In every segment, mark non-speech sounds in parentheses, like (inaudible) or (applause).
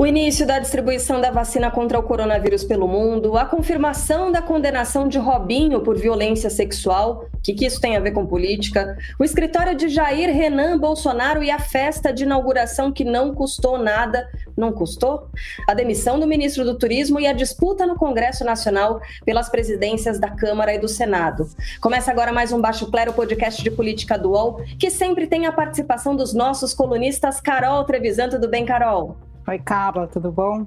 O início da distribuição da vacina contra o coronavírus pelo mundo, a confirmação da condenação de Robinho por violência sexual, o que, que isso tem a ver com política? O escritório de Jair Renan Bolsonaro e a festa de inauguração que não custou nada, não custou? A demissão do ministro do Turismo e a disputa no Congresso Nacional pelas presidências da Câmara e do Senado. Começa agora mais um Baixo Clero, podcast de política do UOL, que sempre tem a participação dos nossos colunistas Carol Trevisan. Tudo bem, Carol? Oi, Carla, tudo bom?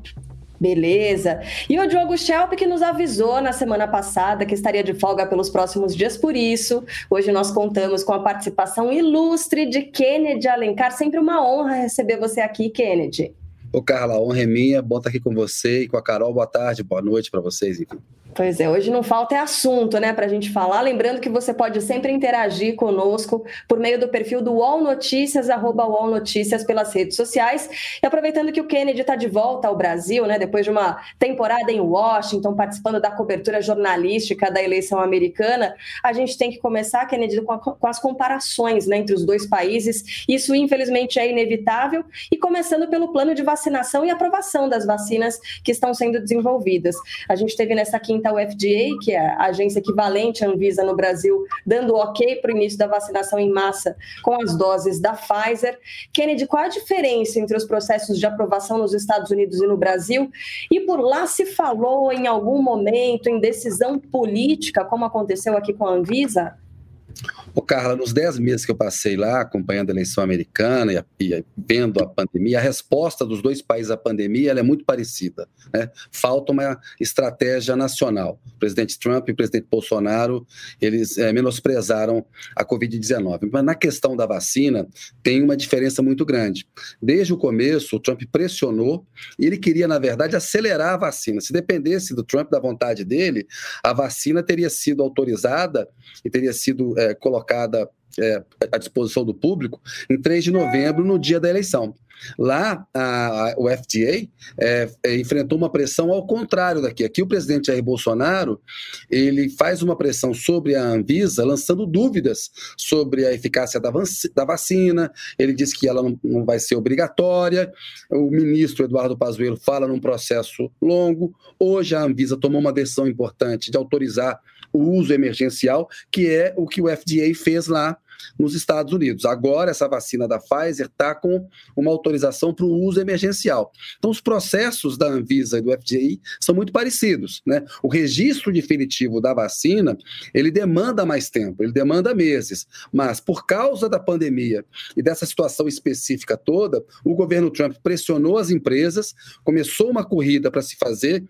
Beleza. E o Diogo Schelp que nos avisou na semana passada que estaria de folga pelos próximos dias, por isso, hoje nós contamos com a participação ilustre de Kennedy Alencar. Sempre uma honra receber você aqui, Kennedy. Ô, Carla, a honra é minha. Bom estar aqui com você e com a Carol. Boa tarde, boa noite para vocês, enfim. Pois é, hoje não falta é assunto, né, para a gente falar. Lembrando que você pode sempre interagir conosco por meio do perfil do UOL Notícias, arroba UOL Notícias pelas redes sociais. E aproveitando que o Kennedy está de volta ao Brasil, né, depois de uma temporada em Washington, participando da cobertura jornalística da eleição americana, a gente tem que começar, Kennedy, com, a, com as comparações né, entre os dois países. Isso, infelizmente, é inevitável. E começando pelo plano de vacinação e aprovação das vacinas que estão sendo desenvolvidas. A gente teve nessa quinta representa o FDA, que é a agência equivalente à Anvisa no Brasil, dando ok para o início da vacinação em massa com as doses da Pfizer. Kennedy, qual a diferença entre os processos de aprovação nos Estados Unidos e no Brasil? E por lá se falou em algum momento em decisão política, como aconteceu aqui com a Anvisa? Ô, Carla, nos dez meses que eu passei lá, acompanhando a eleição americana e, a, e vendo a pandemia, a resposta dos dois países à pandemia é muito parecida. Né? Falta uma estratégia nacional. O presidente Trump e o presidente Bolsonaro, eles é, menosprezaram a Covid-19. Mas na questão da vacina, tem uma diferença muito grande. Desde o começo, o Trump pressionou e ele queria, na verdade, acelerar a vacina. Se dependesse do Trump, da vontade dele, a vacina teria sido autorizada e teria sido é, colocada é, à disposição do público em 3 de novembro, no dia da eleição. Lá, a, a, o FDA é, é, enfrentou uma pressão ao contrário daqui. Aqui, o presidente Jair Bolsonaro ele faz uma pressão sobre a Anvisa, lançando dúvidas sobre a eficácia da, da vacina. Ele diz que ela não, não, vai ser obrigatória. O ministro Eduardo Pazuello fala num processo longo. Hoje, a Anvisa tomou uma decisão importante de autorizar o uso emergencial, que é o que o FDA fez lá nos Estados Unidos. Agora, essa vacina da Pfizer está com uma autorização para o uso emergencial. Então, os processos da Anvisa e do FDA são muito parecidos. Né? O registro definitivo da vacina, ele demanda mais tempo, ele demanda meses. Mas, por causa da pandemia e dessa situação específica toda, o governo Trump pressionou as empresas, começou uma corrida para se fazer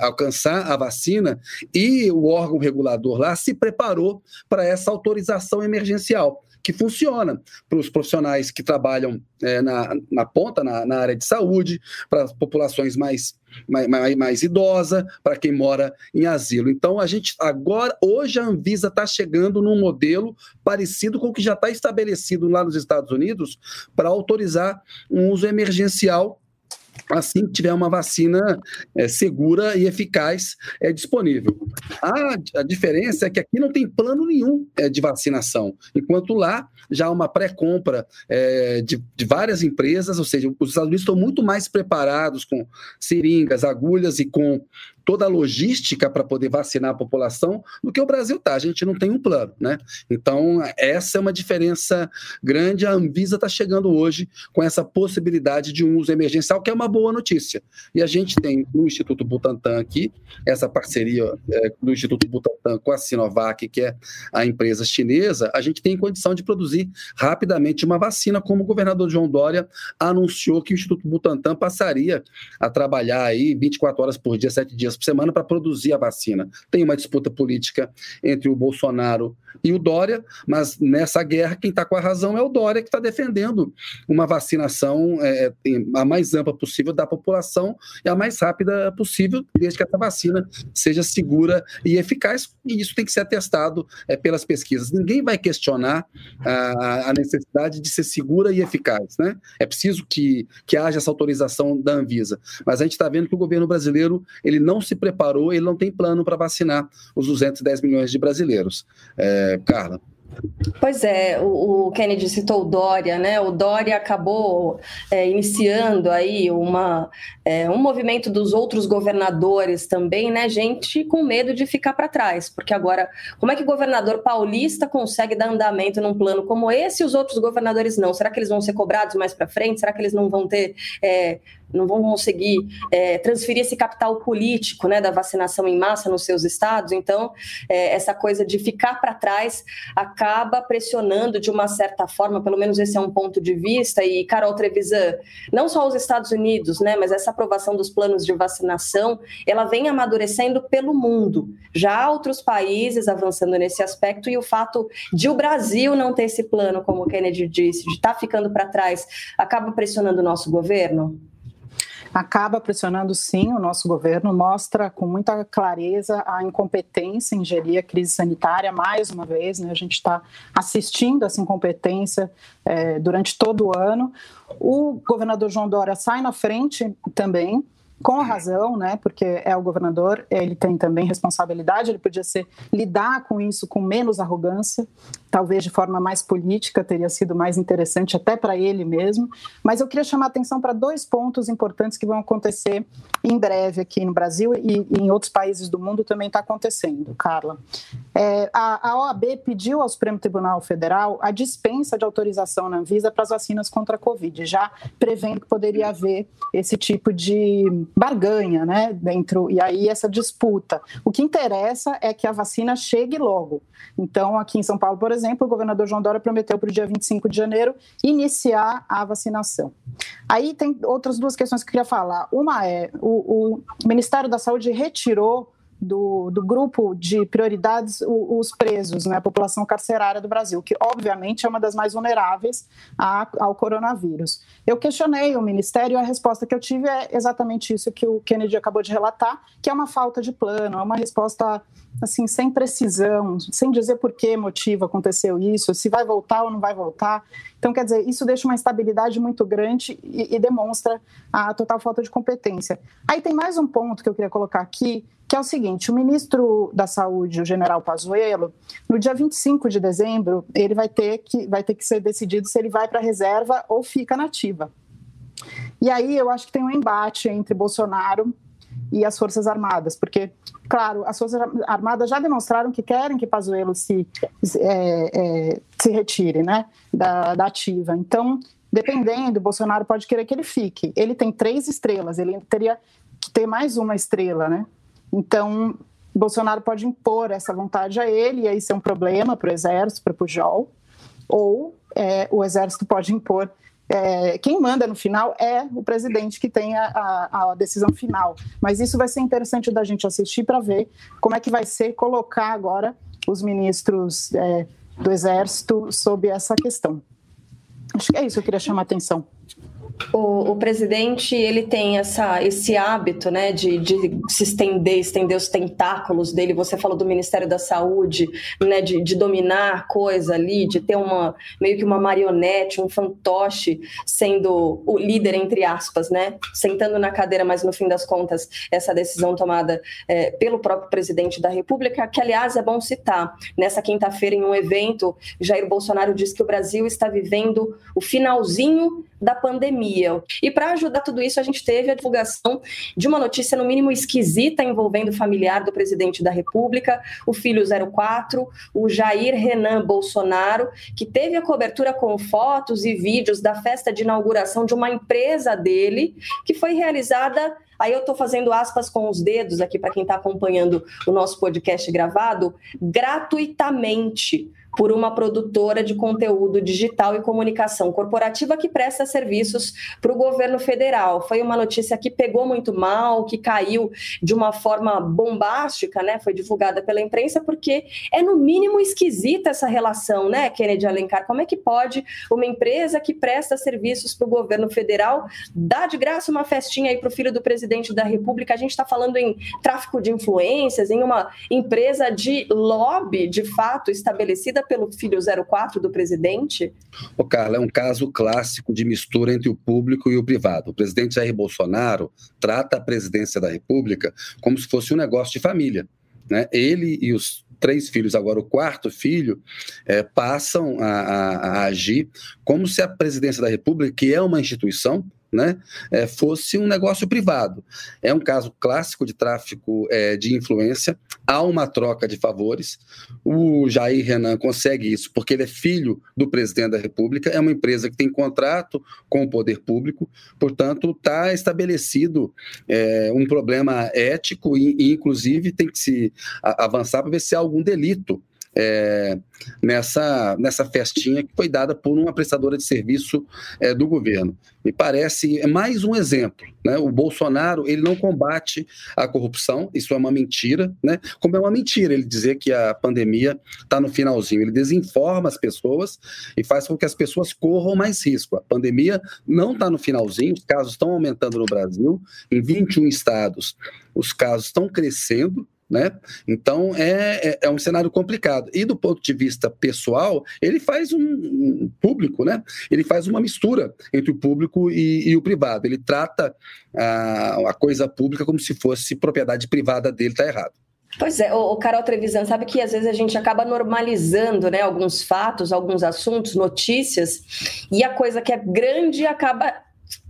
alcançar a vacina e o órgão regulador lá se preparou para essa autorização emergencial que funciona para os profissionais que trabalham é, na, na ponta, na, na, área de saúde, para as populações mais, mais, mais, mais idosas, para quem mora em asilo. Então, a gente agora, hoje, a Anvisa está chegando num modelo parecido com o que já está estabelecido lá nos Estados Unidos para autorizar um uso emergencial assim que tiver uma vacina é, segura e eficaz é, disponível. A, a, diferença é que aqui não tem plano nenhum é, de vacinação, enquanto lá já há uma pré-compra é, de, de, várias empresas, ou seja, os Estados Unidos estão muito mais preparados com seringas, agulhas e com toda a logística para poder vacinar a população do que o Brasil está. A gente não tem um plano, né? Então, essa é uma diferença grande. A Anvisa está chegando hoje com essa possibilidade de um uso emergencial, que é uma boa notícia. E a gente tem no Instituto Butantan aqui, essa parceria é, do Instituto Butantan com a Sinovac, que é a empresa chinesa, a gente tem condição de produzir rapidamente uma vacina, como o governador João Dória anunciou que o Instituto Butantan passaria a trabalhar aí 24 horas por dia, 7 dias por semana para produzir a vacina. Tem uma disputa política entre o Bolsonaro e o Dória, mas nessa guerra quem está com a razão é o Dória, que está defendendo uma vacinação é, a mais ampla possível da população e a mais rápida possível, desde que essa vacina seja segura e eficaz, e isso tem que ser atestado é, pelas pesquisas. Ninguém vai questionar a, a, necessidade de ser segura e eficaz. Né? É preciso que, que haja essa autorização da Anvisa, mas a gente está vendo que o governo brasileiro ele não se preparou, ele não tem plano para vacinar os 210 milhões de brasileiros. É, Carla. Pois é, o, Kennedy citou o Dória, né? O Dória acabou é, iniciando aí uma, é, um movimento dos outros governadores também, né? Gente com medo de ficar para trás, porque agora, como é que o governador paulista consegue dar andamento num plano como esse e os outros governadores não? Será que eles vão ser cobrados mais para frente? Será que eles não vão ter é, não vão conseguir é, transferir esse capital político né, da vacinação em massa nos seus estados. Então, é, essa coisa de ficar para trás acaba pressionando de uma certa forma, pelo menos esse é um ponto de vista. E, Carol Trevisan, não só os Estados Unidos, né, mas essa aprovação dos planos de vacinação, ela vem amadurecendo pelo mundo. Já há outros países avançando nesse aspecto e o fato de o Brasil não ter esse plano, como o Kennedy disse, de estar tá ficando para trás, acaba pressionando o nosso governo? Acaba pressionando sim o nosso governo, mostra com muita clareza a incompetência em gerir a crise sanitária, mais uma vez, né, a gente está assistindo essa incompetência é, durante todo o ano. O governador João Dória sai na frente também, com razão, né? Porque é o governador, ele tem também responsabilidade, ele podia ser lidar com isso com menos arrogância, talvez de forma mais política, teria sido mais interessante até para ele mesmo. Mas eu queria chamar a atenção para dois pontos importantes que vão acontecer em breve aqui no Brasil e, e em outros países do mundo também está acontecendo, Carla. É, a, a OAB pediu ao Supremo Tribunal Federal a dispensa de autorização na Anvisa para as vacinas contra a Covid, já prevendo que poderia haver esse tipo de barganha, né, dentro e aí essa disputa. O que interessa é que a vacina chegue logo. Então, aqui em São Paulo, por exemplo, o governador João Dória prometeu para o dia 25 de janeiro iniciar a vacinação. Aí tem outras duas questões que eu queria falar. Uma é o, o Ministério da Saúde retirou do, do grupo de prioridades os, presos, né, a população carcerária do Brasil, que obviamente é uma das mais vulneráveis a, ao coronavírus. Eu questionei o Ministério e a resposta que eu tive é exatamente isso que o Kennedy acabou de relatar, que é uma falta de plano, é uma resposta assim sem precisão, sem dizer por que motivo aconteceu isso, se vai voltar ou não vai voltar. Então, quer dizer, isso deixa uma instabilidade muito grande e, e demonstra a total falta de competência. Aí tem mais um ponto que eu queria colocar aqui, que é o seguinte: o ministro da Saúde, o general Pazuello, no dia 25 de dezembro, ele vai ter que, vai ter que ser decidido se ele vai para a reserva ou fica nativa. E aí eu acho que tem um embate entre Bolsonaro e as Forças Armadas, porque, claro, as Forças Armadas já demonstraram que querem que Pazuello se, é, é, se retire né, da, da ativa. Então, dependendo, Bolsonaro pode querer que ele fique. Ele tem três estrelas, ele teria que ter mais uma estrela, né? Então, Bolsonaro pode impor essa vontade a ele, e aí isso é um problema para o Exército, para o Pujol, ou é, o Exército pode impor. É, quem manda no final é o presidente que tem a, a, a, decisão final. Mas isso vai ser interessante da gente assistir para ver como é que vai ser colocar agora os ministros é, do Exército sobre essa questão. Acho que é isso que eu queria chamar a atenção. O, o, presidente ele tem essa, esse hábito né, de, de, se estender, estender os tentáculos dele. Você falou do Ministério da Saúde, né, de, de, dominar a coisa ali, de ter uma meio que uma marionete, um fantoche sendo o líder, entre aspas, né, sentando na cadeira, mas no fim das contas, essa decisão tomada é, pelo próprio presidente da República, que aliás é bom citar. Nessa quinta-feira, em um evento, Jair Bolsonaro disse que o Brasil está vivendo o finalzinho da pandemia. E para ajudar tudo isso, a gente teve a divulgação de uma notícia, no mínimo esquisita, envolvendo o familiar do presidente da República, o filho 04, o Jair Renan Bolsonaro, que teve a cobertura com fotos e vídeos da festa de inauguração de uma empresa dele, que foi realizada Aí eu estou fazendo aspas com os dedos aqui para quem está acompanhando o nosso podcast gravado, gratuitamente por uma produtora de conteúdo digital e comunicação corporativa que presta serviços para o governo federal. Foi uma notícia que pegou muito mal, que caiu de uma forma bombástica, né? Foi divulgada pela imprensa, porque é no mínimo esquisita essa relação, né, Kennedy Alencar? Como é que pode uma empresa que presta serviços para o governo federal dar de graça uma festinha aí para o filho do presidente da República? A gente está falando em tráfico de influências, em uma empresa de lobby, de fato, estabelecida pelo filho 04 do presidente? O Carla, é um caso clássico de mistura entre o público e o privado. O presidente Jair Bolsonaro trata a presidência da República como se fosse um negócio de família. Né? Ele e os três filhos, agora o quarto filho, é, passam a, a, a, agir como se a presidência da República, que é uma instituição, né, é, fosse um negócio privado. É um caso clássico de tráfico é, de influência, há uma troca de favores. O Jair Renan consegue isso porque ele é filho do presidente da República, é uma empresa que tem contrato com o poder público, portanto, está estabelecido é, um problema ético e, e, inclusive, tem que se avançar para ver se há algum delito é, nessa, nessa festinha que foi dada por uma prestadora de serviço é, do governo. Me parece é mais um exemplo. Né? O Bolsonaro ele não combate a corrupção, isso é uma mentira, né? como é uma mentira ele dizer que a pandemia está no finalzinho. Ele desinforma as pessoas e faz com que as pessoas corram mais risco. A pandemia não está no finalzinho, os casos estão aumentando no Brasil, em 21 estados os casos estão crescendo, né? Então é, é, é, um cenário complicado. E do ponto de vista pessoal, ele faz um, um público, né? Ele faz uma mistura entre o público e, e o privado. Ele trata a, a, coisa pública como se fosse propriedade privada dele, tá errado. Pois é, o Carol Trevisan, sabe que às vezes a gente acaba normalizando né, alguns fatos, alguns assuntos, notícias, e a coisa que é grande acaba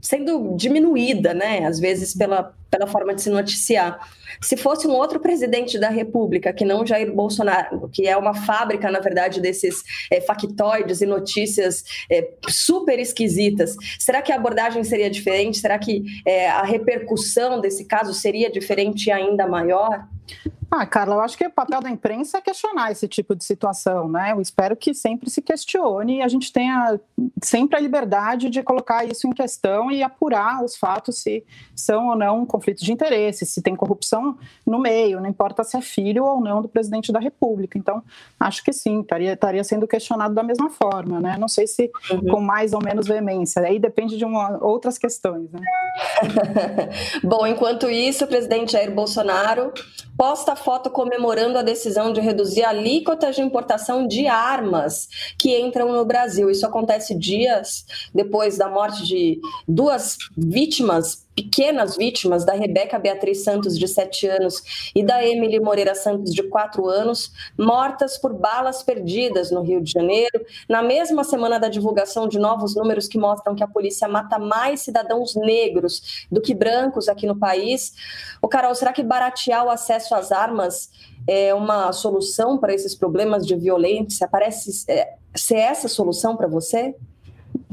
sendo diminuída, né? Às vezes pela, pela forma de se noticiar. Se fosse um outro presidente da República, que não Jair Bolsonaro, que é uma fábrica, na verdade, desses é, factoides e notícias é, super esquisitas, será que a abordagem seria diferente? Será que é, a repercussão desse caso seria diferente e ainda maior? Ah, Carla, eu acho que o papel da imprensa é questionar esse tipo de situação, né? Eu espero que sempre se questione e a gente tenha sempre a liberdade de colocar isso em questão e apurar os fatos se são ou não conflitos de interesse, se tem corrupção no meio, não importa se é filho ou não do presidente da República. Então, acho que sim, estaria, estaria sendo questionado da mesma forma, né? Não sei se uhum. com mais ou menos veemência, aí depende de uma, outras questões, né? (laughs) Bom, enquanto isso, o presidente Jair Bolsonaro posta foto comemorando a decisão de reduzir alíquotas de importação de armas que entram no Brasil. Isso acontece dias depois da morte de duas vítimas pequenas vítimas da Rebeca Beatriz Santos, de 7 anos, e da Emily Moreira Santos, de 4 anos, mortas por balas perdidas no Rio de Janeiro, na mesma semana da divulgação de novos números que mostram que a polícia mata mais cidadãos negros do que brancos aqui no país. O Carol, será que baratear o acesso às armas é uma solução para esses problemas de violência? Parece é, ser essa a solução para você?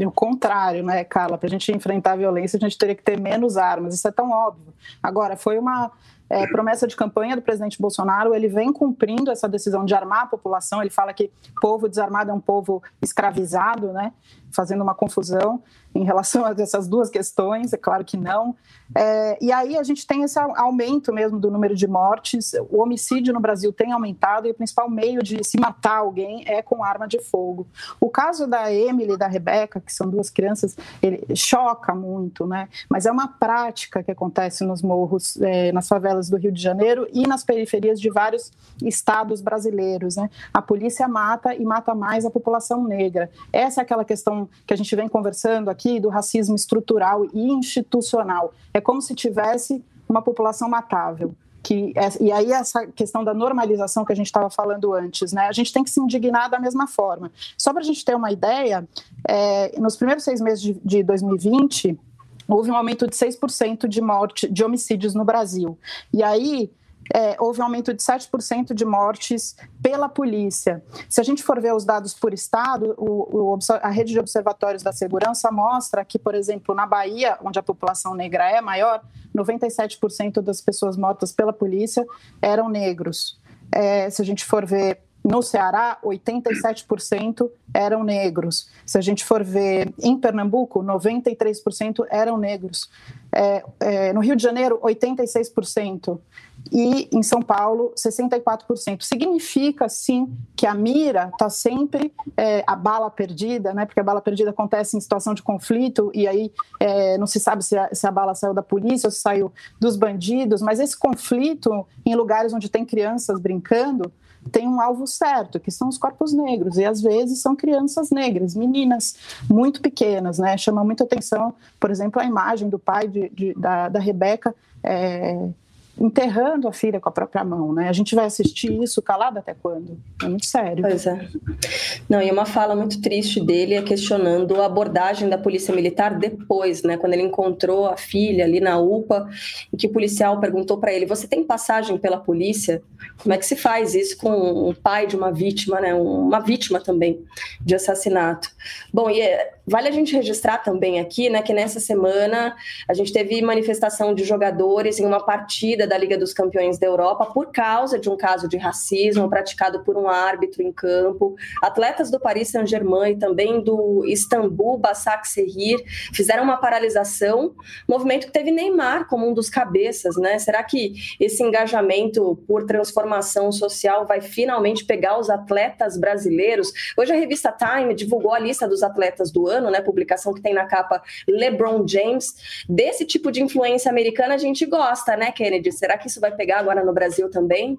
O contrário, né, Carla? Para a gente enfrentar a violência, a gente teria que ter menos armas. Isso é tão óbvio. Agora, foi uma é, promessa de campanha do presidente Bolsonaro. Ele vem cumprindo essa decisão de armar a população. Ele fala que povo desarmado é um povo escravizado, né? Fazendo uma confusão em relação a essas duas questões, é claro que não. É, e aí a gente tem esse aumento mesmo do número de mortes, o homicídio no Brasil tem aumentado e o principal meio de se matar alguém é com arma de fogo. O caso da Emily e da Rebeca, que são duas crianças, choca muito, né? Mas é uma prática que acontece nos morros, é, nas favelas do Rio de Janeiro e nas periferias de vários estados brasileiros, né? A polícia mata e mata mais a população negra. Essa é aquela questão que a gente vem conversando aqui do racismo estrutural e institucional. É como se tivesse uma população matável. Que, é, e aí essa questão da normalização que a gente estava falando antes, né? A gente tem que se indignar da mesma forma. Só para a gente ter uma ideia, é, nos primeiros seis meses de, de 2020 houve um aumento de 6% de morte, de homicídios no Brasil. E aí é, houve um aumento de 7% de mortes pela polícia. Se a gente for ver os dados por estado, o, o, a rede de observatórios da segurança mostra que, por exemplo, na Bahia, onde a população negra é maior, 97% das pessoas mortas pela polícia eram negros. É, se a gente for ver No Ceará, 87% eram negros. Se a gente for ver em Pernambuco, 93% eram negros. É, é, no Rio de Janeiro, 86% e em São Paulo 64%. Significa sim que a mira está sempre é, a bala perdida, né? Porque a bala perdida acontece em situação de conflito e aí é, não se sabe se a, se a, bala saiu da polícia ou se saiu dos bandidos. Mas esse conflito em lugares onde tem crianças brincando tem um alvo certo, que são os corpos negros, e às vezes são crianças negras, meninas muito pequenas, né? Chama muita atenção, por exemplo, a imagem do pai de, de, da, da Rebeca. É, enterrando a filha com a própria mão, né? A gente vai assistir isso calado até quando? É muito sério. Pois é. Não, e uma fala muito triste dele é questionando a abordagem da polícia militar depois, né? Quando ele encontrou a filha ali na UPA, e que o policial perguntou para ele: "Você tem passagem pela polícia? Como é que se faz isso com o pai de uma vítima, né? Uma vítima também de assassinato?" Bom, e é, vale a gente registrar também aqui, né, que nessa semana a gente teve manifestação de jogadores em uma partida da Liga dos Campeões da Europa por causa de um caso de racismo praticado por um árbitro em campo. Atletas do Paris Saint-Germain e também do Istambul Basaksehir fizeram uma paralisação, movimento que teve Neymar como um dos cabeças, né? Será que esse engajamento por transformação social vai finalmente pegar os atletas brasileiros? Hoje a revista Time divulgou a lista dos atletas do ano, né? Publicação que tem na capa LeBron James. Desse tipo de influência americana a gente gosta, né, Kennedy? Será que isso vai pegar agora no Brasil também?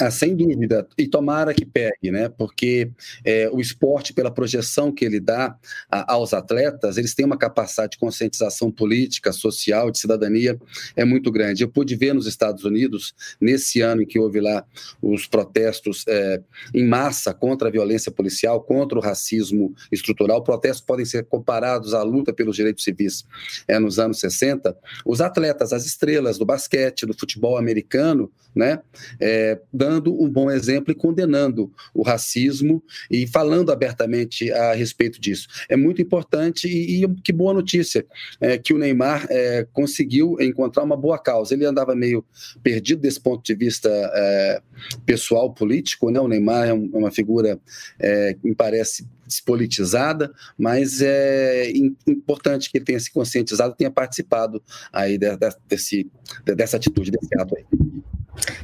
Ah, sem dúvida, e tomara que pegue, né? Porque é, o esporte, pela projeção que ele dá a, aos atletas, eles têm uma capacidade de conscientização política, social, de cidadania é muito grande. Eu pude ver nos Estados Unidos, nesse ano em que houve lá os protestos é, em massa contra a violência policial, contra o racismo estrutural, protestos podem ser comparados à luta pelos direitos civis é, nos anos 60. Os atletas, as estrelas do basquete, do futebol americano, né? É, dando um bom exemplo e condenando o racismo e falando abertamente a respeito disso. É muito importante e, e que boa notícia é, que o Neymar é, conseguiu encontrar uma boa causa. Ele andava meio perdido desse ponto de vista é, pessoal, político, né? O Neymar é, um, é uma figura é, que me parece despolitizada, mas é importante que ele tenha se conscientizado, tenha participado aí de, de, desse, dessa atitude, desse ato aí.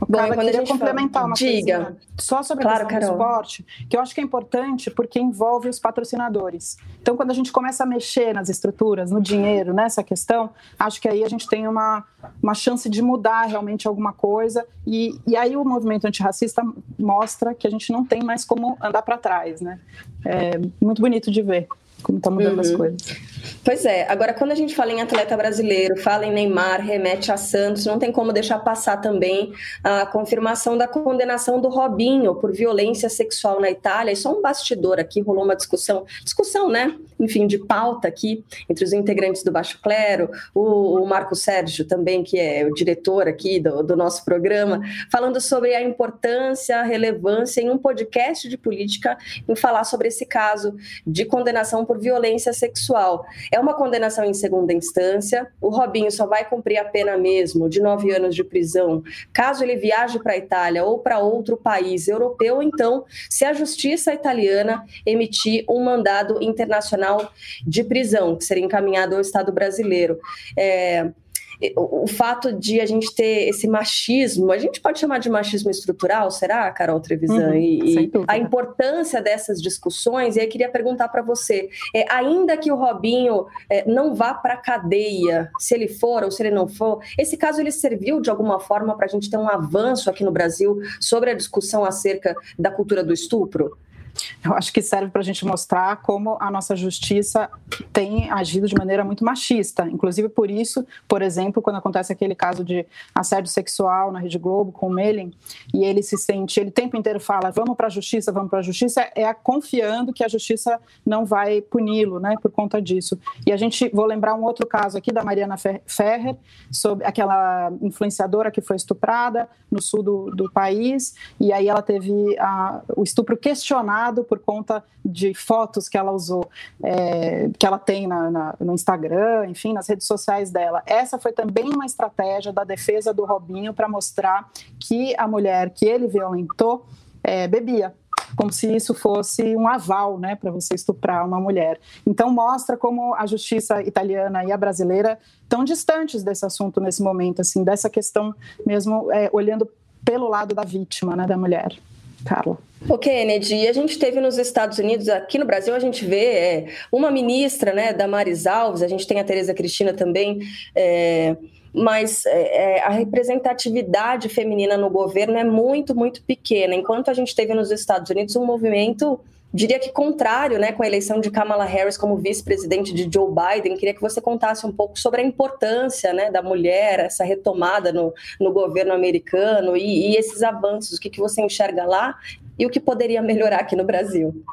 Bom, Cara, quando queria complementar fala... uma Diga. Coisinha, só sobre claro, a questão do esporte, que eu acho que é importante porque envolve os patrocinadores. Então, quando a gente começa a mexer nas estruturas, no dinheiro, nessa questão, acho que aí a gente tem uma, uma chance de mudar realmente alguma coisa. E, e aí o movimento antirracista mostra que a gente não tem mais como andar para trás, né? É muito bonito de ver como está mudando uhum. as coisas. Pois é, agora quando a gente fala em atleta brasileiro, fala em Neymar, remete a Santos, não tem como deixar passar também a confirmação da condenação do Robinho por violência sexual na Itália. Isso é um bastidor aqui, rolou uma discussão, discussão, né? Enfim, de pauta aqui entre os integrantes do Baixo Clero, o, o Marco Sérgio também, que é o diretor aqui do, do nosso programa, falando sobre a importância, a relevância em um podcast de política em falar sobre esse caso de condenação por violência sexual. É uma condenação em segunda instância. O Robinho só vai cumprir a pena mesmo de nove anos de prisão caso ele viaje para a Itália ou para outro país europeu. Então, se a justiça italiana emitir um mandado internacional de prisão, que seria encaminhado ao Estado brasileiro. É, o, fato de a gente ter esse machismo, a gente pode chamar de machismo estrutural, será, Carol Trevisan? Uhum, e, e a importância dessas discussões, e aí queria perguntar para você, é, ainda que o Robinho é, não vá para a cadeia, se ele for ou se ele não for, esse caso ele serviu de alguma forma para a gente ter um avanço aqui no Brasil sobre a discussão acerca da cultura do estupro? Eu acho que serve para a gente mostrar como a nossa justiça tem agido de maneira muito machista. Inclusive por isso, por exemplo, quando acontece aquele caso de assédio sexual na Rede Globo com o Melin, e ele se sente, ele o tempo inteiro fala, vamos para a justiça, vamos para a justiça, é confiando que a justiça não vai puni-lo, né, por conta disso. E a gente, vou lembrar um outro caso aqui da Mariana Ferrer, sobre aquela influenciadora que foi estuprada no sul do, do país, e aí ela teve a, o estupro questionado por conta de fotos que ela usou, é, que ela tem na, na, no Instagram, enfim, nas redes sociais dela. Essa foi também uma estratégia da defesa do Robinho para mostrar que a mulher que ele violentou é, bebia como se isso fosse um aval né, para você estuprar uma mulher. Então, mostra como a justiça italiana e a brasileira estão distantes desse assunto nesse momento, assim, dessa questão mesmo, é, olhando pelo lado da vítima, né, da mulher. Carla. O Kennedy, a gente teve nos Estados Unidos, aqui no Brasil, a gente vê é, uma ministra, né, da Maris Alves, a gente tem a Tereza Cristina também, é, mas é, é, a representatividade feminina no governo é muito, muito pequena. Enquanto a gente teve nos Estados Unidos um movimento diria que contrário, né, com a eleição de Kamala Harris como vice-presidente de Joe Biden. Queria que você contasse um pouco sobre a importância, né, da mulher, essa retomada no, no governo americano e, e esses avanços. O que, que você enxerga lá e o que poderia (laughs) melhorar aqui no Brasil?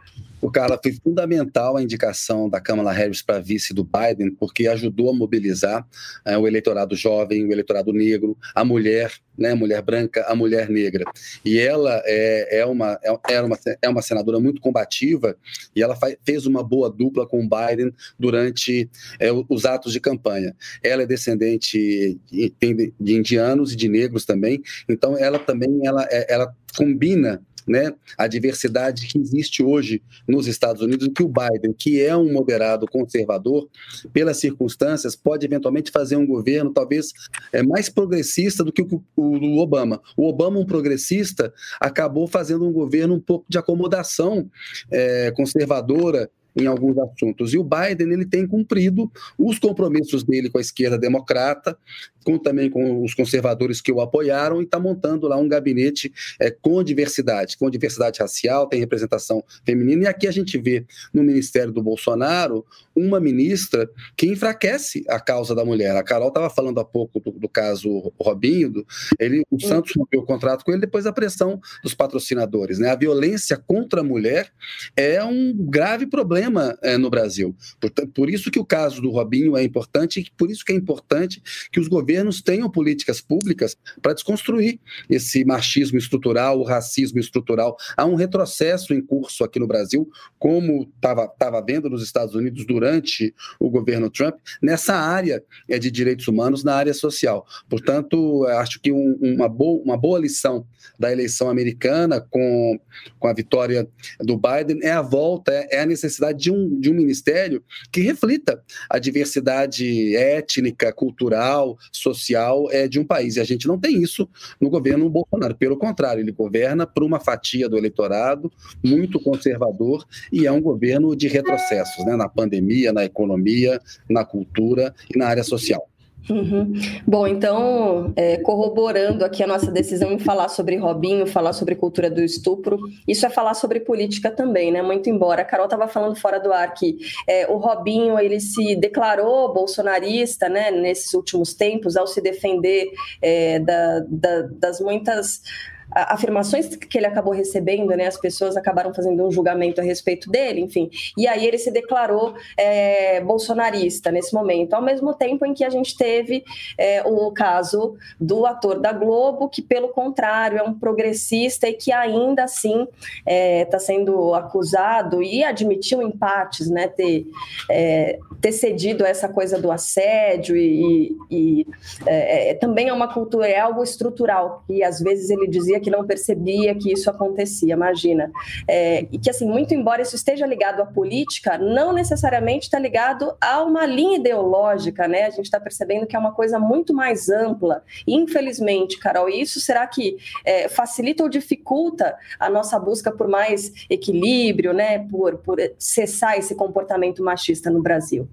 O Carla foi fundamental a indicação da Kamala Harris para vice do Biden, porque ajudou a mobilizar é, o eleitorado jovem, o eleitorado negro, a mulher, né, a mulher branca, a mulher negra. E ela é, é, uma, é, uma, é uma senadora muito combativa e ela faz, fez uma boa dupla com o Biden durante é, os atos de campanha. Ela é descendente de, de indianos e de negros também, então ela também ela, é, ela combina né, a diversidade que existe hoje nos Estados Unidos, que o Biden, que é um moderado conservador, pelas circunstâncias, pode eventualmente fazer um governo talvez é, mais progressista do que o, o, o Obama. O Obama, um progressista, acabou fazendo um governo um pouco de acomodação é, conservadora em alguns assuntos. E o Biden ele tem cumprido os compromissos dele com a esquerda democrata, com, também com os conservadores que o apoiaram, e está montando lá um gabinete é, com diversidade, com diversidade racial, tem representação feminina. E aqui a gente vê no Ministério do Bolsonaro uma ministra que enfraquece a causa da mulher. A Carol estava falando há pouco do, do caso Robinho, do, ele, o Santos rompeu o contrato com ele depois da pressão dos patrocinadores. Né? A violência contra a mulher é um grave problema é, no Brasil. Por, por isso que o caso do Robinho é importante e por isso que é importante que os governos governos tenham políticas públicas para desconstruir esse machismo estrutural, o racismo estrutural. Há um retrocesso em curso aqui no Brasil, como estava vendo nos Estados Unidos durante o governo Trump, nessa área é, de direitos humanos, na área social. Portanto, acho que um, uma, boa, uma boa lição da eleição americana com, com a vitória do Biden é a volta, é, é a necessidade de um, de um ministério que reflita a diversidade étnica, cultural, social é, de um país. E a gente não tem isso no governo Bolsonaro. Pelo contrário, ele governa para uma fatia do eleitorado muito conservador e é um governo de retrocessos né, na pandemia, na economia, na cultura e na área social. Uhum. Bom, então, é, corroborando aqui a nossa decisão em falar sobre Robinho, falar sobre cultura do estupro, isso é falar sobre política também, né? Muito embora a Carol estava falando fora do ar que é, o Robinho ele se declarou bolsonarista, né? Nesses últimos tempos, ao se defender é, da, da, das muitas afirmações que ele acabou recebendo, né? As pessoas acabaram fazendo um julgamento a respeito dele, enfim. E aí ele se declarou é, bolsonarista nesse momento, ao mesmo tempo em que a gente teve é, o caso do ator da Globo, que pelo contrário é um progressista e que ainda assim está é, tá sendo acusado e admitiu empates, né? Ter, é, ter cedido essa coisa do assédio e, e é, é, também é uma cultura, é algo estrutural e às vezes ele dizia que não percebia que isso acontecia, imagina. É, e que, assim, muito embora isso esteja ligado à política, não necessariamente está ligado a uma linha ideológica, né? A gente está percebendo que é uma coisa muito mais ampla. Infelizmente, Carol, isso será que é, facilita ou dificulta a nossa busca por mais equilíbrio, né? Por, por cessar esse comportamento machista no Brasil?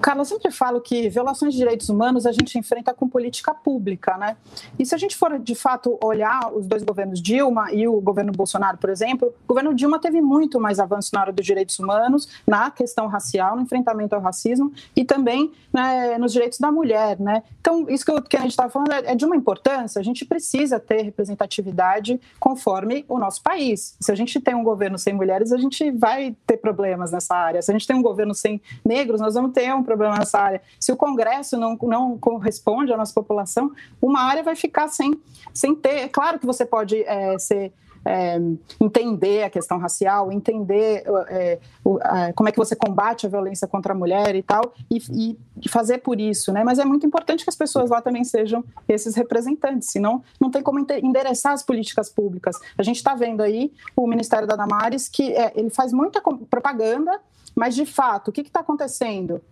Carla, eu sempre falo que violações de direitos humanos a gente enfrenta com política pública, né? E se a gente for de fato olhar os dois governos Dilma e o governo Bolsonaro, por exemplo, o governo Dilma teve muito mais avanço na área dos direitos humanos, na questão racial, no enfrentamento ao racismo e também né, nos direitos da mulher, né? Então, isso que, a gente estava falando é, é de uma importância, a gente precisa ter representatividade conforme o nosso país. Se a gente tem um governo sem mulheres, a gente vai ter problemas nessa área. Se a gente tem um governo sem negros, nós vamos ter um problema nessa área. Se o Congresso não, não corresponde à nossa população, uma área vai ficar sem, sem ter. É claro que você pode é, ser é, entender a questão racial, entender é, o, a, como é que você combate a violência contra a mulher e tal, e, e, fazer por isso, né? Mas é muito importante que as pessoas lá também sejam esses representantes, senão não tem como endereçar as políticas públicas. A gente está vendo aí o Ministério da Damares que é, ele faz muita propaganda, mas de fato, o que está acontecendo?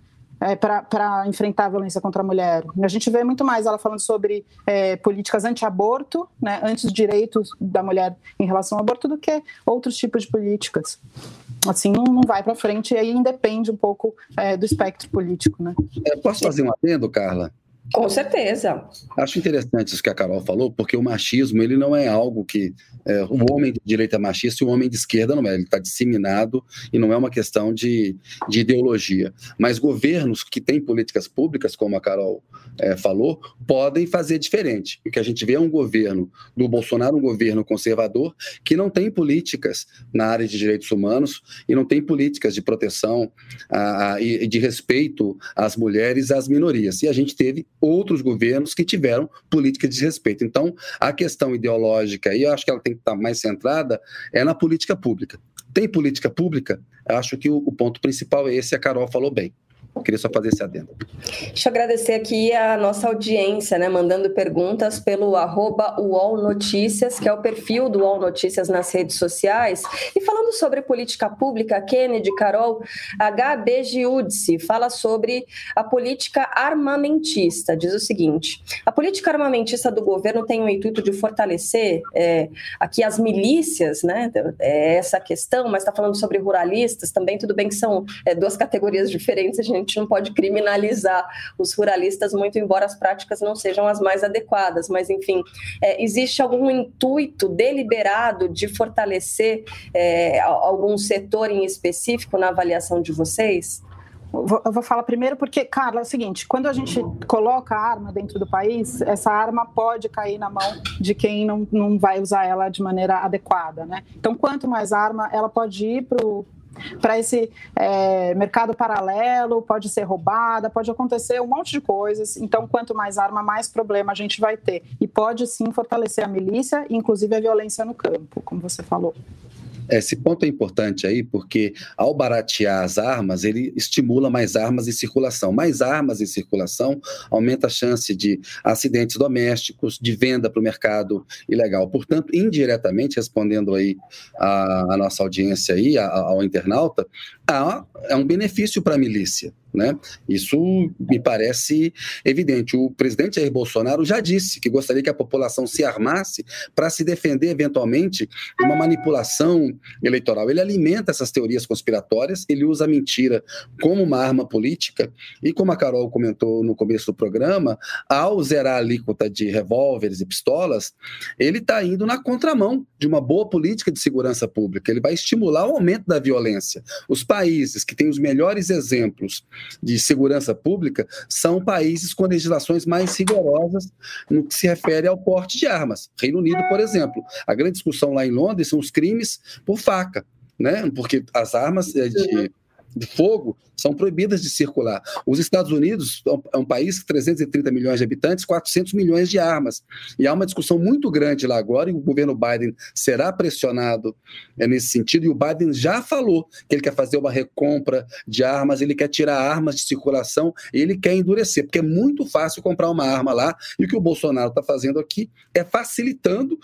É, para enfrentar a violência contra a mulher. A gente vê muito mais ela falando sobre é, políticas anti-aborto, né, anti-direitos da mulher em relação ao aborto, do que outros tipos de políticas. Assim, não, não vai para frente e aí independe um pouco é, do espectro político. Né? É, posso fazer um adendo, Carla? Com certeza. Acho interessante isso que a Carol falou, porque o machismo ele não é algo que é, o homem de direita é machista e o homem de esquerda não é. Ele está disseminado e não é uma questão de, de ideologia. Mas governos que têm políticas públicas, como a Carol é, falou, podem fazer diferente. O que a gente vê é um governo do Bolsonaro, um governo conservador, que não tem políticas na área de direitos humanos e não tem políticas de proteção a, a, e de respeito às mulheres e às minorias. E a gente teve outros governos que tiveram políticas de respeito. Então, a questão ideológica, e eu acho que ela tem que estar mais centrada, é na política pública. Tem política pública? Acho que o ponto principal é esse, a Carol falou bem. Eu queria só fazer esse adendo. Deixa eu agradecer aqui a nossa audiência, né, mandando perguntas pelo arroba UOL Notícias, que é o perfil do UOL Notícias nas redes sociais. E falando sobre política pública, Kennedy, Carol, HB Giudice fala sobre a política armamentista. Diz o seguinte: a política armamentista do governo tem o intuito de fortalecer é, aqui as milícias, né? É essa questão, mas está falando sobre ruralistas também. Tudo bem que são é, duas categorias (laughs) diferentes, a gente gente não pode criminalizar os ruralistas, muito embora as práticas não sejam as mais adequadas. Mas, enfim, é, existe algum intuito deliberado de fortalecer é, algum setor em específico na avaliação de vocês? Eu vou falar primeiro porque, Carla, é o seguinte: quando a gente coloca a arma dentro do país, essa arma pode cair na mão de quem não, não vai usar ela de maneira adequada, né? Então, quanto mais arma, ela pode ir para o para esse é, mercado paralelo, pode ser roubada, pode acontecer um monte de coisas. Então, quanto mais arma, mais problema a gente vai ter. E pode sim fortalecer a milícia, inclusive a violência no campo, como você falou. Esse ponto é importante aí, porque ao baratear as armas, ele estimula mais armas em circulação. Mais armas em circulação aumenta a chance de acidentes domésticos, de venda para o mercado ilegal. Portanto, indiretamente, respondendo aí a, a nossa audiência aí, a, ao internauta, há, é um benefício para a milícia. Né? Isso me parece evidente. O presidente Jair Bolsonaro já disse que gostaria que a população se armasse para se defender eventualmente de uma manipulação eleitoral. Ele alimenta essas teorias conspiratórias, ele usa a mentira como uma arma política, e como a Carol comentou no começo do programa, ao zerar a alíquota de revólveres e pistolas, ele está indo na contramão de uma boa política de segurança pública. Ele vai estimular o aumento da violência. Os países que têm os melhores exemplos de segurança pública são países com legislações mais rigorosas no que se refere ao porte de armas. Reino Unido, por exemplo. A grande discussão lá em Londres são os crimes por faca, né? Porque as armas eh, de de fogo são proibidas de circular. Os Estados Unidos é um país com 330 milhões de habitantes, 400 milhões de armas. E há uma discussão muito grande lá agora, e o governo Biden será pressionado é, nesse sentido, e o Biden já falou que ele quer fazer uma recompra de armas, ele quer tirar armas de circulação, ele quer endurecer, porque é muito fácil comprar uma arma lá, e o que o Bolsonaro está fazendo aqui é facilitando,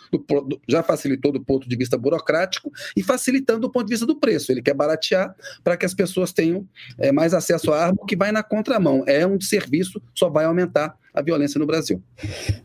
já facilitou do ponto de vista burocrático, e facilitando do ponto de vista do preço. Ele quer baratear para que as pessoas pessoas tenham é, mais acesso à arma, que vai na contramão. É um serviço, só vai aumentar a violência no Brasil.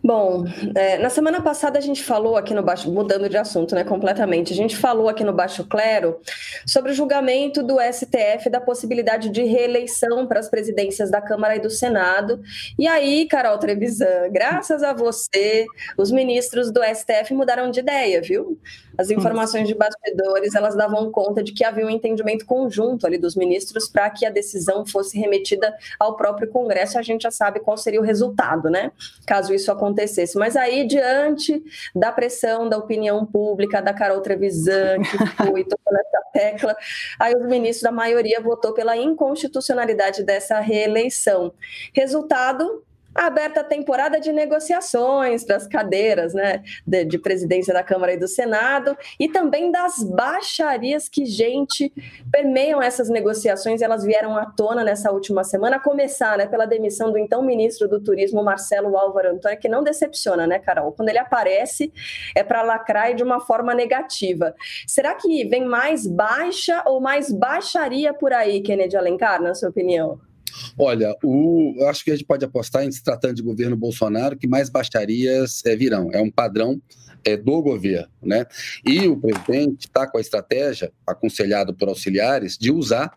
Bom, é, na semana passada a gente falou aqui no Baixo, mudando de assunto, né, completamente, a gente falou aqui no Baixo Clero sobre o julgamento do STF da possibilidade de reeleição para as presidências da Câmara e do Senado. E aí, Carol Trevisan, graças a você, os ministros do STF mudaram de ideia, viu? As informações de bastidores, elas davam conta de que havia um entendimento conjunto ali dos ministros para que a decisão fosse remetida ao próprio Congresso. A gente já sabe qual seria o resultado resultado, né? Caso isso acontecesse. Mas aí, diante da pressão da opinião pública, da Carol Trevisan, que (laughs) foi toda essa tecla, aí os ministros da maioria votou pela inconstitucionalidade dessa reeleição. Resultado, aberta a temporada de negociações para as cadeiras né, de, de, presidência da Câmara e do Senado e também das baixarias que, gente, permeiam essas negociações. Elas vieram à tona nessa última semana, a começar né, pela demissão do então ministro do Turismo, Marcelo Álvaro Antônio, que não decepciona, né, Carol? Quando ele aparece, é para lacrar de uma forma negativa. Será que vem mais baixa ou mais baixaria por aí, Kennedy Alencar, na sua opinião? Olha, o, acho que a gente pode apostar em se tratando de governo Bolsonaro que mais baixarias é, virão. É um padrão é, do governo, né? E o presidente está com a estratégia, aconselhado por auxiliares, de usar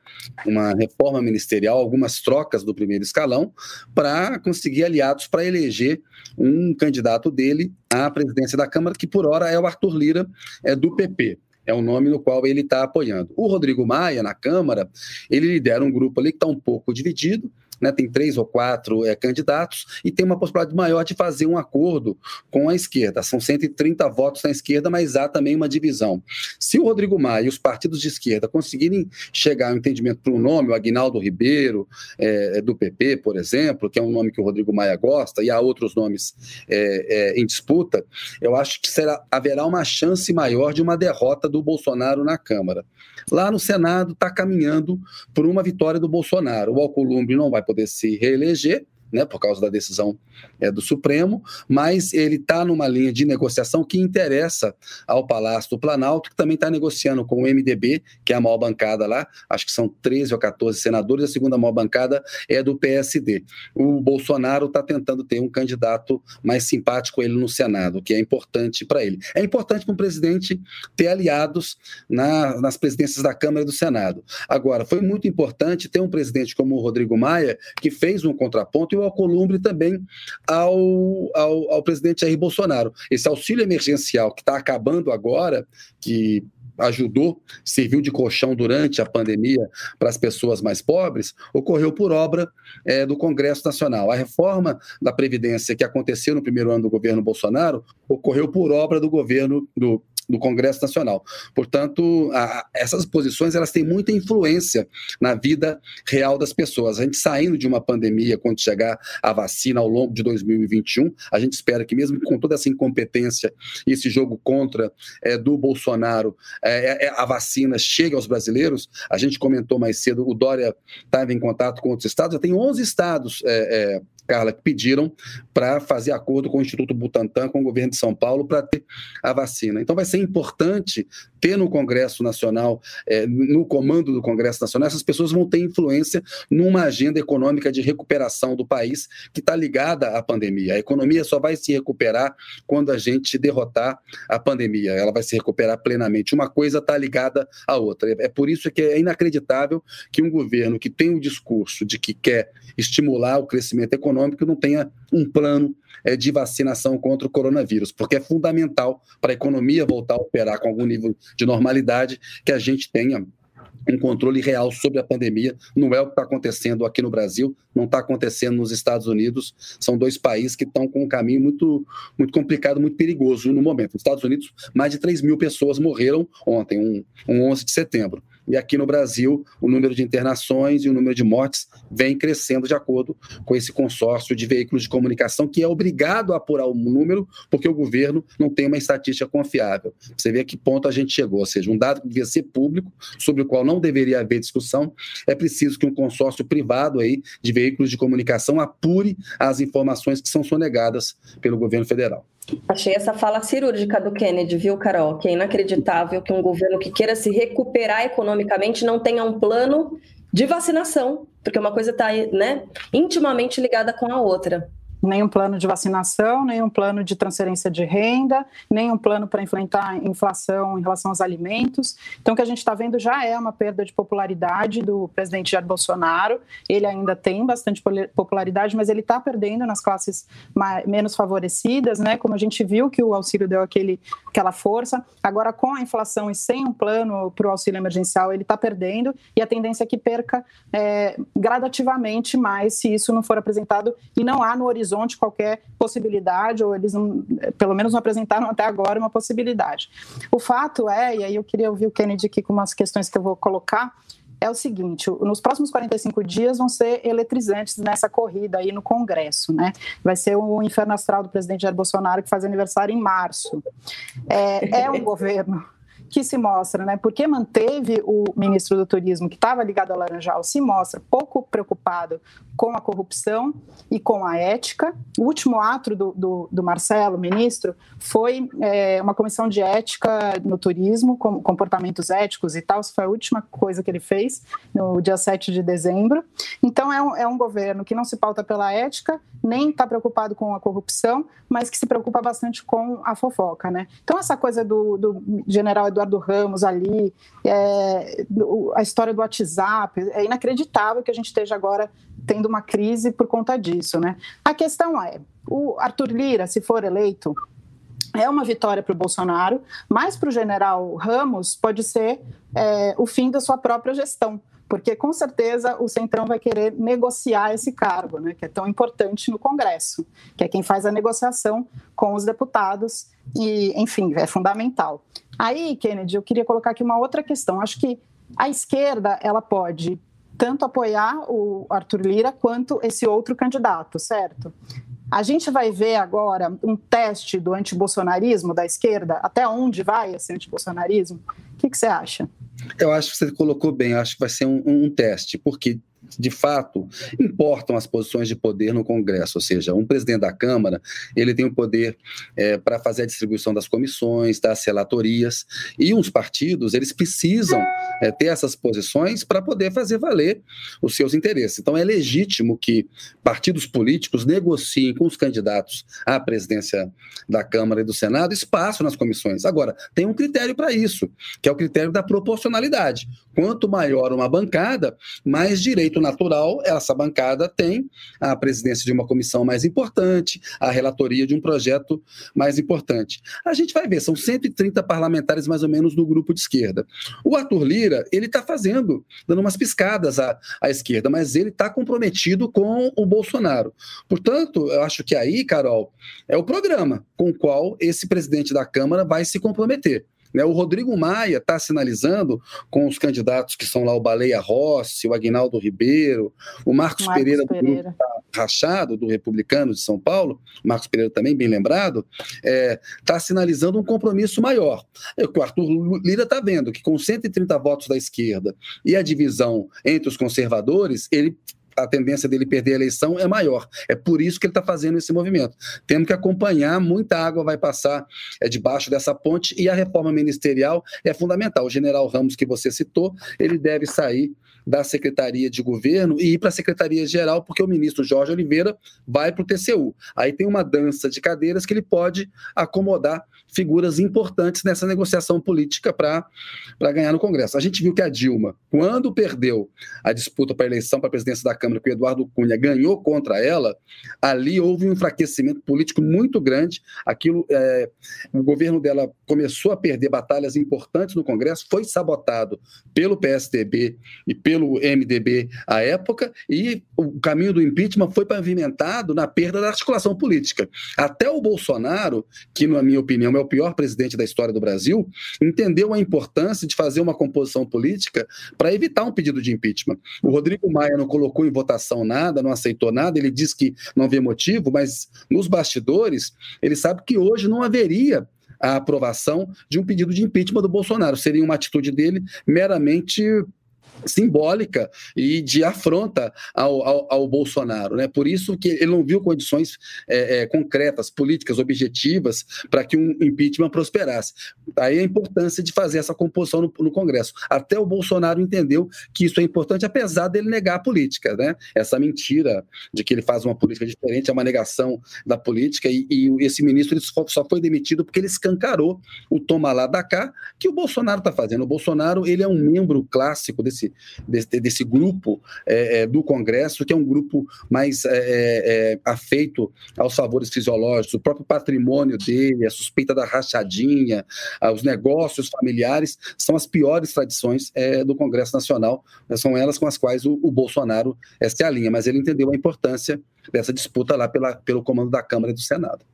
uma reforma ministerial, algumas trocas do primeiro escalão, para conseguir aliados para eleger um candidato dele à presidência da Câmara, que por hora é o Arthur Lira, é do PP é o nome no qual ele está apoiando. O Rodrigo Maia, na Câmara, ele lidera um grupo ali que está um pouco dividido, né, tem três ou quatro é, candidatos e tem uma possibilidade maior de fazer um acordo com a esquerda. São 130 votos na esquerda, mas há também uma divisão. Se o Rodrigo Maia e os partidos de esquerda conseguirem chegar a um entendimento para o nome, o Aguinaldo Ribeiro, é, do PP, por exemplo, que é um nome que o Rodrigo Maia gosta, e há outros nomes é, em disputa, eu acho que será, haverá uma chance maior de uma derrota do Bolsonaro na Câmara. Lá no Senado está caminhando por uma vitória do Bolsonaro. O Alcolumbre não vai poder se reeleger, né, por causa da decisão é, do Supremo, mas ele está numa linha de negociação que interessa ao Palácio do Planalto, que também está negociando com o MDB, que é a maior bancada lá, acho que são 13 ou 14 senadores, a segunda maior bancada é do PSD. O Bolsonaro está tentando ter um candidato mais simpático ele no Senado, que é importante para ele. É importante para um presidente ter aliados na, nas presidências da Câmara e do Senado. Agora, foi muito importante ter um presidente como o Rodrigo Maia, que fez um contraponto, e o Alcolumbre também ao, ao, ao presidente Jair Bolsonaro. Esse auxílio emergencial que está acabando agora, que ajudou, serviu de colchão durante a pandemia para as pessoas mais pobres, ocorreu por obra é, do Congresso Nacional. A reforma da Previdência que aconteceu no primeiro ano do governo Bolsonaro ocorreu por obra do governo do do Congresso Nacional. Portanto, a, essas posições elas têm muita influência na vida real das pessoas. A gente saindo de uma pandemia, quando chegar a vacina ao longo de 2021, a gente espera que mesmo com toda essa incompetência e esse jogo contra é, do Bolsonaro, é, é, a vacina chegue aos brasileiros. A gente comentou mais cedo, o Dória estava em contato com outros estados, já tem 11 estados é, é Carla, que pediram para fazer acordo com o Instituto Butantan, com o governo de São Paulo, para ter a vacina. Então, vai ser importante ter no Congresso Nacional, é, no comando do Congresso Nacional, essas pessoas vão ter influência numa agenda econômica de recuperação do país que está ligada à pandemia. A economia só vai se recuperar quando a gente derrotar a pandemia. Ela vai se recuperar plenamente. Uma coisa está ligada à outra. É por isso que é inacreditável que um governo que tem o discurso de que quer estimular o crescimento econômico não tenha um plano é, de vacinação contra o coronavírus, porque é fundamental para a economia voltar a operar com algum nível de normalidade que a gente tenha um controle real sobre a pandemia. Não é o que está acontecendo aqui no Brasil, não está acontecendo nos Estados Unidos. São dois países que estão com um caminho muito, muito complicado, muito perigoso no momento. Nos Estados Unidos, mais de 3 mil pessoas morreram ontem, um, um 11 de setembro. E aqui no Brasil, o número de internações e o número de mortes vem crescendo de acordo com esse consórcio de veículos de comunicação, que é obrigado a apurar o número, porque o governo não tem uma estatística confiável. Você vê a que ponto a gente chegou, ou seja, um dado que devia ser público, sobre o qual não deveria haver discussão, é preciso que um consórcio privado aí de veículos de comunicação apure as informações que são sonegadas pelo governo federal. Achei essa fala cirúrgica do Kennedy, viu, Carol? Que é inacreditável que um governo que queira se recuperar economicamente não tenha um plano de vacinação, porque uma coisa está né, intimamente ligada com a outra nenhum plano de vacinação, nenhum plano de transferência de renda, nenhum plano para enfrentar a inflação em relação aos alimentos. Então, o que a gente está vendo já é uma perda de popularidade do presidente Jair Bolsonaro. Ele ainda tem bastante popularidade, mas ele está perdendo nas classes mais, menos favorecidas, né? Como a gente viu que o auxílio deu aquele, aquela força. Agora, com a inflação e sem um plano para o auxílio emergencial, ele está perdendo e a tendência é que perca é, gradativamente mais se isso não for apresentado e não há no horizonte horizonte qualquer possibilidade, ou eles não, pelo menos não apresentaram até agora uma possibilidade. O fato é, e aí eu queria ouvir o Kennedy aqui com umas questões que eu vou colocar, é o seguinte: nos próximos 45 dias vão ser eletrizantes nessa corrida aí no Congresso, né? Vai ser o inferno astral do presidente Jair Bolsonaro, que faz aniversário em março. É, é um (laughs) governo que se mostra, né? Porque manteve o ministro do Turismo, que estava ligado ao Laranjal, se mostra pouco preocupado com a corrupção e com a ética. O último ato do, do, do Marcelo, ministro, foi é, uma comissão de ética no turismo, com comportamentos éticos e tal. Isso foi a última coisa que ele fez no dia 7 de dezembro. Então, é um, é um governo que não se pauta pela ética, nem está preocupado com a corrupção, mas que se preocupa bastante com a fofoca, né? Então, essa coisa do, do general Eduardo Eduardo Ramos ali, é, a história do WhatsApp, é inacreditável que a gente esteja agora tendo uma crise por conta disso, né? A questão é, o Arthur Lira, se for eleito, é uma vitória para o Bolsonaro, mas para o general Ramos pode ser é, o fim da sua própria gestão, porque com certeza o Centrão vai querer negociar esse cargo, né, que é tão importante no Congresso, que é quem faz a negociação com os deputados e, enfim, é fundamental. Aí, Kennedy, eu queria colocar aqui uma outra questão. Acho que a esquerda ela pode tanto apoiar o Arthur Lira quanto esse outro candidato, certo? A gente vai ver agora um teste do antibolsonarismo da esquerda, até onde vai esse antibolsonarismo? O que, que você acha? Eu acho que você colocou bem, acho que vai ser um, um teste, porque de fato importam as posições de poder no Congresso, ou seja, um presidente da Câmara ele tem o poder é, para fazer a distribuição das comissões, das relatorias e uns partidos eles precisam é, ter essas posições para poder fazer valer os seus interesses. Então é legítimo que partidos políticos negociem com os candidatos à presidência da Câmara e do Senado espaço nas comissões. Agora tem um critério para isso, que é o critério da proporcionalidade. Quanto maior uma bancada, mais direito natural essa bancada tem a presidência de uma comissão mais importante, a relatoria de um projeto mais importante. A gente vai ver, são 130 parlamentares mais ou menos do grupo de esquerda. O Arthur Lira, ele está fazendo, dando umas piscadas à, à esquerda, mas ele está comprometido com o Bolsonaro. Portanto, eu acho que aí, Carol, é o programa com o qual esse presidente da Câmara vai se comprometer. Né? O Rodrigo Maia está sinalizando com os candidatos que são lá o Baleia Rossi, o Aguinaldo Ribeiro, o Marcos, Marcos Pereira, Pereira. do grupo Rachado, do Republicano de São Paulo, Marcos Pereira também, bem lembrado, está é, tá sinalizando um compromisso maior. É o Arthur Lira está vendo, que com 130 votos da esquerda e a divisão entre os conservadores, ele a tendência dele perder a eleição é maior. É por isso que ele está fazendo esse movimento. Temos que acompanhar, muita água vai passar é, debaixo dessa ponte e a reforma ministerial é fundamental. O general Ramos, que você citou, ele deve sair da Secretaria de Governo e ir para a Secretaria Geral, porque o ministro Jorge Oliveira vai para o TCU. Aí tem uma dança de cadeiras que ele pode acomodar figuras importantes nessa negociação política para ganhar no Congresso. A gente viu que a Dilma, quando perdeu a disputa para a eleição para a presidência da Câmara, que o Eduardo Cunha ganhou contra ela, ali houve um enfraquecimento político muito grande. Aquilo, é, o governo dela começou a perder batalhas importantes no Congresso, foi sabotado pelo PSDB e pelo MDB à época, e o caminho do impeachment foi pavimentado na perda da articulação política. Até o Bolsonaro, que, na minha opinião, é o pior presidente da história do Brasil, entendeu a importância de fazer uma composição política para evitar um pedido de impeachment. O Rodrigo Maia não colocou em votação nada, não aceitou nada, ele diz que não vê motivo, mas nos bastidores, ele sabe que hoje não haveria a aprovação de um pedido de impeachment do Bolsonaro. Seria uma atitude dele meramente simbólica e de afronta ao, ao, ao, Bolsonaro. Né? Por isso que ele não viu condições é, é, concretas, políticas, objetivas, para que um impeachment prosperasse. Aí a importância de fazer essa composição no, no, Congresso. Até o Bolsonaro entendeu que isso é importante, apesar dele negar a política. Né? Essa mentira de que ele faz uma política diferente é uma negação da política e, e esse ministro só foi demitido porque ele escancarou o toma lá da cá que o Bolsonaro está fazendo. O Bolsonaro ele é um membro clássico desse desse, desse, grupo é, é, do Congresso, que é um grupo mais é, é, afeito aos favores fisiológicos, o próprio patrimônio dele, a suspeita da rachadinha, os negócios familiares, são as piores tradições do Congresso Nacional, né, são elas com as quais o, o Bolsonaro se alinha, mas ele entendeu a importância dessa disputa lá pela, pelo comando da Câmara e do Senado.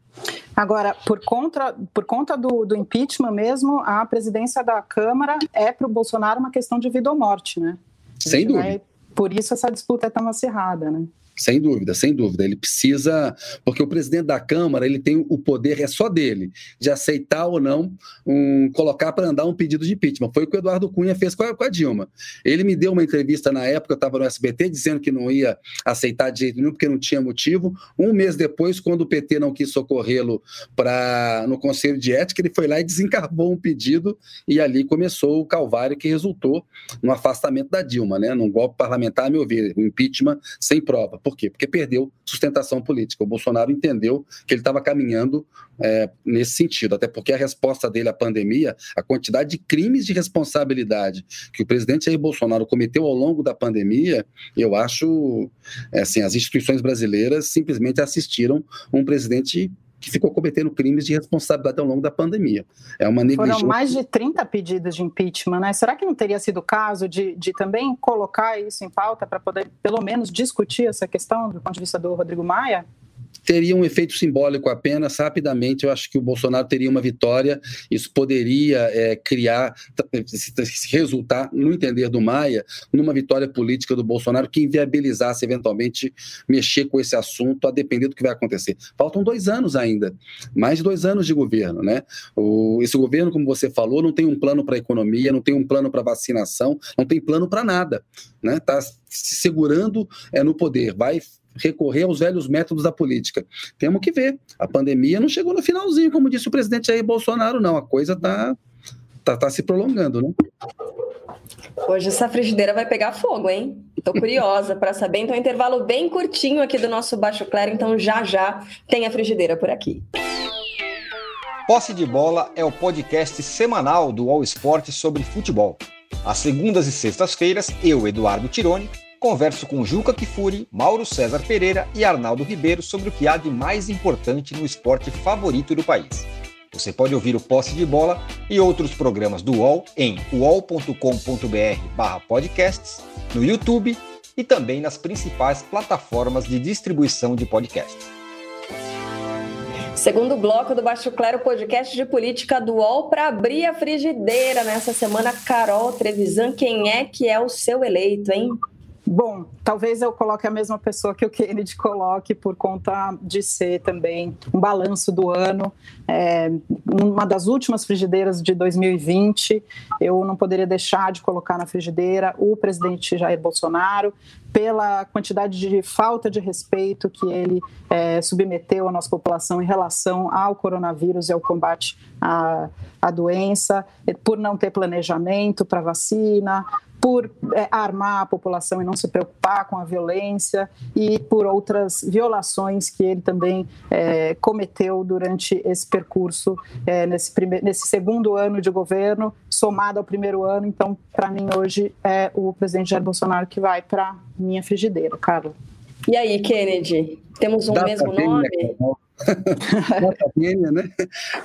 Agora, por conta, por conta do, do impeachment mesmo, a presidência da Câmara é para o Bolsonaro uma questão de vida ou morte, né? Sem dúvida. Vai, por isso essa disputa é tão acirrada, né? Sem dúvida, sem dúvida. Ele precisa, porque o presidente da Câmara ele tem o poder, é só dele, de aceitar ou não um, colocar para andar um pedido de impeachment. Foi o que o Eduardo Cunha fez com a, com a Dilma. Ele me deu uma entrevista na época, eu estava no SBT, dizendo que não ia aceitar de jeito nenhum, porque não tinha motivo. Um mês depois, quando o PT não quis socorrê-lo para no Conselho de Ética, ele foi lá e desencarvou um pedido, e ali começou o calvário que resultou no afastamento da Dilma, né? num golpe parlamentar, a meu ver, um impeachment sem prova por quê? Porque perdeu sustentação política. O Bolsonaro entendeu que ele estava caminhando é, nesse sentido, até porque a resposta dele à pandemia, a quantidade de crimes de responsabilidade que o presidente Jair Bolsonaro cometeu ao longo da pandemia, eu acho, é, assim, as instituições brasileiras simplesmente assistiram um presidente que ficou cometendo crimes de responsabilidade ao longo da pandemia. É uma negligência. Foram mais de 30 pedidos de impeachment, né? Será que não teria sido o caso de, de também colocar isso em pauta para poder, pelo menos, discutir essa questão do ponto de vista do Rodrigo Maia? Teria um efeito simbólico apenas, rapidamente, eu acho que o Bolsonaro teria uma vitória, isso poderia é, criar, se resultar, no entender do Maia, numa vitória política do Bolsonaro que inviabilizasse eventualmente mexer com esse assunto, a depender do que vai acontecer. Faltam dois anos ainda, mais de dois anos de governo, né? O, esse governo, como você falou, não tem um plano para a economia, não tem um plano para vacinação, não tem plano para nada, né? Está se segurando é, no poder, vai recorrer aos velhos métodos da política. Temos que ver. A pandemia não chegou no finalzinho, como disse o presidente Jair Bolsonaro, não. A coisa está tá, tá se prolongando, né? Hoje essa frigideira vai pegar fogo, hein? Tô curiosa para saber. Então, um intervalo bem curtinho aqui do nosso Baixo Claro, então já já tem a frigideira por aqui. Posse de Bola é o podcast semanal do All Sport sobre futebol. Às segundas e sextas-feiras, eu, Eduardo Tironi, Converso com Juca Kifuri, Mauro César Pereira e Arnaldo Ribeiro sobre o que há de mais importante no esporte favorito do país. Você pode ouvir o Posse de Bola e outros programas do UOL em uol.com.br/podcasts, no YouTube e também nas principais plataformas de distribuição de podcasts. Segundo bloco do Baixo Clero, podcast de política do UOL para abrir a frigideira nessa semana. Carol Trevisan, quem é que é o seu eleito, hein? Bom, talvez eu coloque a mesma pessoa que o Kennedy coloque por conta de ser também um balanço do ano. É, uma das últimas frigideiras de 2020, eu não poderia deixar de colocar na frigideira o presidente Jair Bolsonaro, pela quantidade de falta de respeito que ele é, submeteu à nossa população em relação ao coronavírus e ao combate à, à doença, por não ter planejamento para vacina, por é, armar a população e não se preocupar com a violência e por outras violações que ele também é, cometeu durante esse percurso, é, nesse, primeiro, nesse segundo ano de governo, somado ao primeiro ano. Então, para mim, hoje é o presidente Jair Bolsonaro que vai para minha frigideira, Carla. E aí, Kennedy? Temos um Dá mesmo nome? Nota né?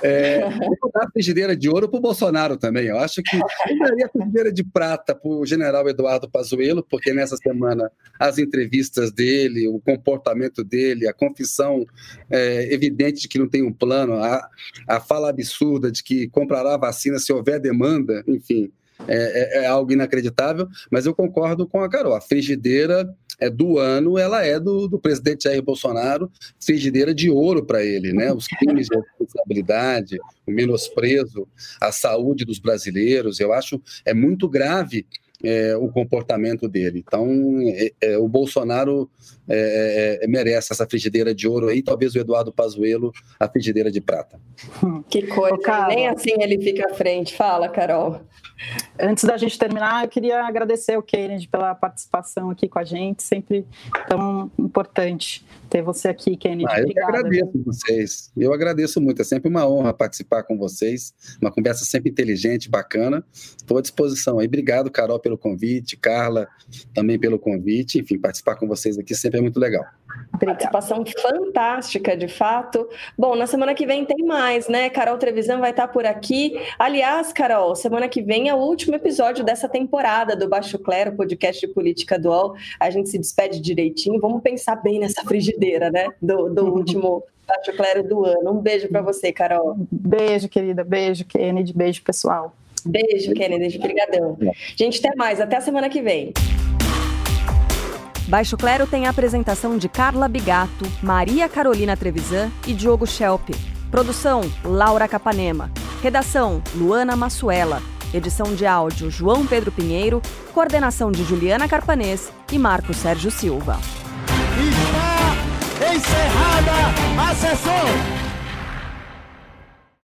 É, vou dar a frigideira de ouro para o Bolsonaro também. Eu acho que eu daria a frigideira de prata para o general Eduardo Pazuello, porque nessa semana as entrevistas dele, o comportamento dele, a confissão é, evidente de que não tem um plano, a, a fala absurda de que comprará vacina se houver demanda, enfim, é, é, é algo inacreditável. Mas eu concordo com a Carol. A frigideira do ano, ela é do, do presidente Jair Bolsonaro, frigideira de ouro para ele, né? Os crimes de responsabilidade, o menosprezo à saúde dos brasileiros, eu acho é muito grave é, o comportamento dele. Então, é, é, o Bolsonaro é, é, merece essa frigideira de ouro aí, talvez o Eduardo Pazuello a frigideira de prata. Que coisa, nem assim ele fica à frente. Fala, Carol. Antes da gente terminar, eu queria agradecer o Kennedy pela participação aqui com a gente, sempre tão importante ter você aqui, Kennedy. Ah, eu Obrigada, agradeço viu? vocês, eu agradeço muito, é sempre uma honra participar com vocês, uma conversa sempre inteligente, bacana, estou à disposição aí. Obrigado, Carol, pelo convite, Carla também pelo convite, enfim, participar com vocês aqui sempre é muito legal. Participação fantástica, de fato. Bom, na semana que vem tem mais, né? Carol Trevisan vai estar por aqui. Aliás, Carol, semana que vem é o último episódio dessa temporada do Baixo Clero, podcast de política dual. A gente se despede direitinho. Vamos pensar bem nessa frigideira, né? Do, do (laughs) último Baixo Clero do ano. Um beijo para você, Carol. Beijo, querida. Beijo, Kennedy. Beijo, pessoal. Beijo, Kennedy. Obrigadão. Gente, até mais. Até a semana que vem. Baixo Clero tem a apresentação de Carla Bigato, Maria Carolina Trevisan e Diogo Schelp. Produção: Laura Capanema. Redação: Luana Massuela. Edição de áudio: João Pedro Pinheiro. Coordenação de Juliana Carpanês e Marco Sérgio Silva. Está encerrada a sessão.